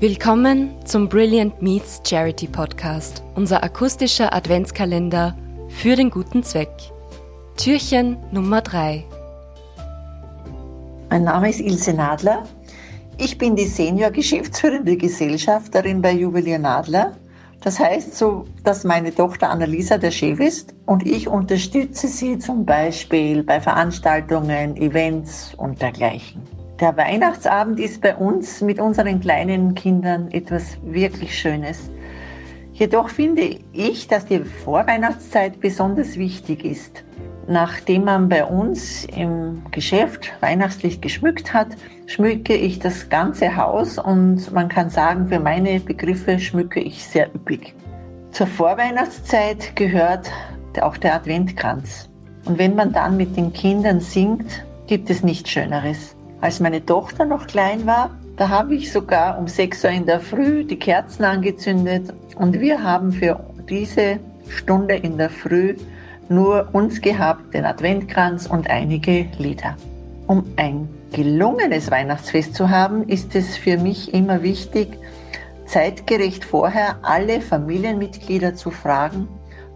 Willkommen zum Brilliant Meets Charity Podcast, unser akustischer Adventskalender für den guten Zweck. Türchen Nummer 3. Mein Name ist Ilse Nadler. Ich bin die Senior-Geschäftsführende Gesellschafterin bei Juwelier Nadler. Das heißt so, dass meine Tochter Annalisa der Chef ist und ich unterstütze sie zum Beispiel bei Veranstaltungen, Events und dergleichen. Der Weihnachtsabend ist bei uns mit unseren kleinen Kindern etwas wirklich Schönes. Jedoch finde ich, dass die Vorweihnachtszeit besonders wichtig ist. Nachdem man bei uns im Geschäft weihnachtlich geschmückt hat, schmücke ich das ganze Haus und man kann sagen, für meine Begriffe schmücke ich sehr üppig. Zur Vorweihnachtszeit gehört auch der Adventkranz. Und wenn man dann mit den Kindern singt, gibt es nichts Schöneres. Als meine Tochter noch klein war, da habe ich sogar um 6 Uhr in der Früh die Kerzen angezündet und wir haben für diese Stunde in der Früh nur uns gehabt, den Adventkranz und einige Lieder. Um ein gelungenes Weihnachtsfest zu haben, ist es für mich immer wichtig, zeitgerecht vorher alle Familienmitglieder zu fragen,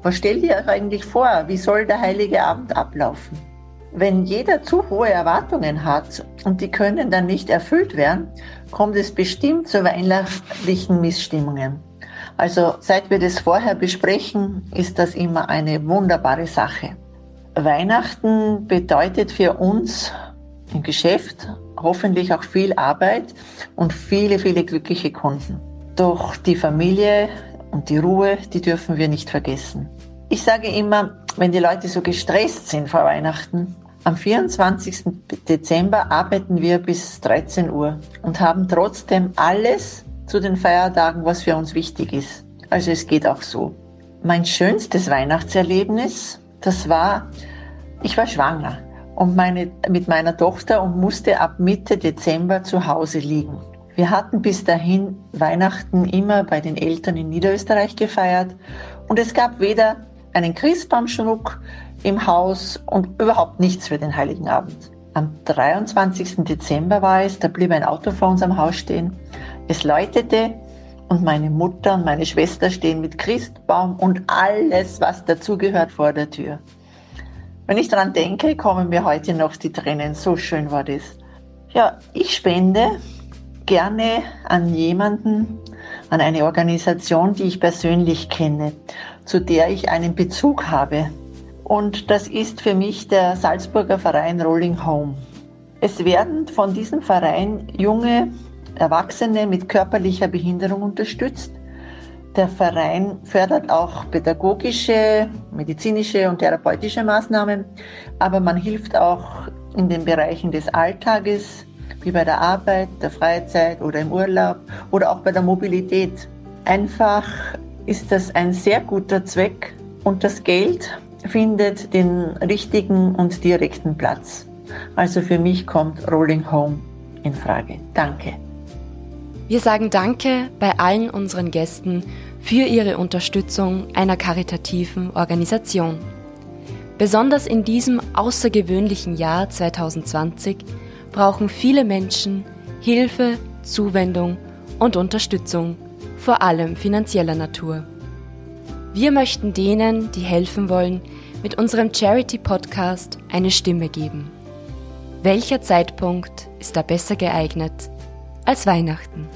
was stellt ihr euch eigentlich vor? Wie soll der heilige Abend ablaufen? Wenn jeder zu hohe Erwartungen hat und die können dann nicht erfüllt werden, kommt es bestimmt zu weihnachtlichen Missstimmungen. Also seit wir das vorher besprechen, ist das immer eine wunderbare Sache. Weihnachten bedeutet für uns im Geschäft hoffentlich auch viel Arbeit und viele, viele glückliche Kunden. Doch die Familie und die Ruhe, die dürfen wir nicht vergessen. Ich sage immer, wenn die Leute so gestresst sind vor Weihnachten, am 24. Dezember arbeiten wir bis 13 Uhr und haben trotzdem alles zu den Feiertagen, was für uns wichtig ist. Also es geht auch so. Mein schönstes Weihnachtserlebnis, das war, ich war schwanger und meine, mit meiner Tochter und musste ab Mitte Dezember zu Hause liegen. Wir hatten bis dahin Weihnachten immer bei den Eltern in Niederösterreich gefeiert und es gab weder einen Christbaumschmuck im Haus und überhaupt nichts für den Heiligen Abend. Am 23. Dezember war es, da blieb ein Auto vor unserem Haus stehen. Es läutete und meine Mutter und meine Schwester stehen mit Christbaum und alles, was dazugehört, vor der Tür. Wenn ich daran denke, kommen mir heute noch die Tränen. So schön war das. Ja, ich spende gerne an jemanden, an eine Organisation, die ich persönlich kenne, zu der ich einen Bezug habe. Und das ist für mich der Salzburger Verein Rolling Home. Es werden von diesem Verein junge Erwachsene mit körperlicher Behinderung unterstützt. Der Verein fördert auch pädagogische, medizinische und therapeutische Maßnahmen, aber man hilft auch in den Bereichen des Alltages, wie bei der Arbeit, der Freizeit oder im Urlaub oder auch bei der Mobilität. Einfach ist das ein sehr guter Zweck und das Geld findet den richtigen und direkten Platz. Also für mich kommt Rolling Home in Frage. Danke. Wir sagen Danke bei allen unseren Gästen für ihre Unterstützung einer karitativen Organisation. Besonders in diesem außergewöhnlichen Jahr 2020 brauchen viele Menschen Hilfe, Zuwendung und Unterstützung, vor allem finanzieller Natur. Wir möchten denen, die helfen wollen, mit unserem Charity-Podcast eine Stimme geben. Welcher Zeitpunkt ist da besser geeignet als Weihnachten?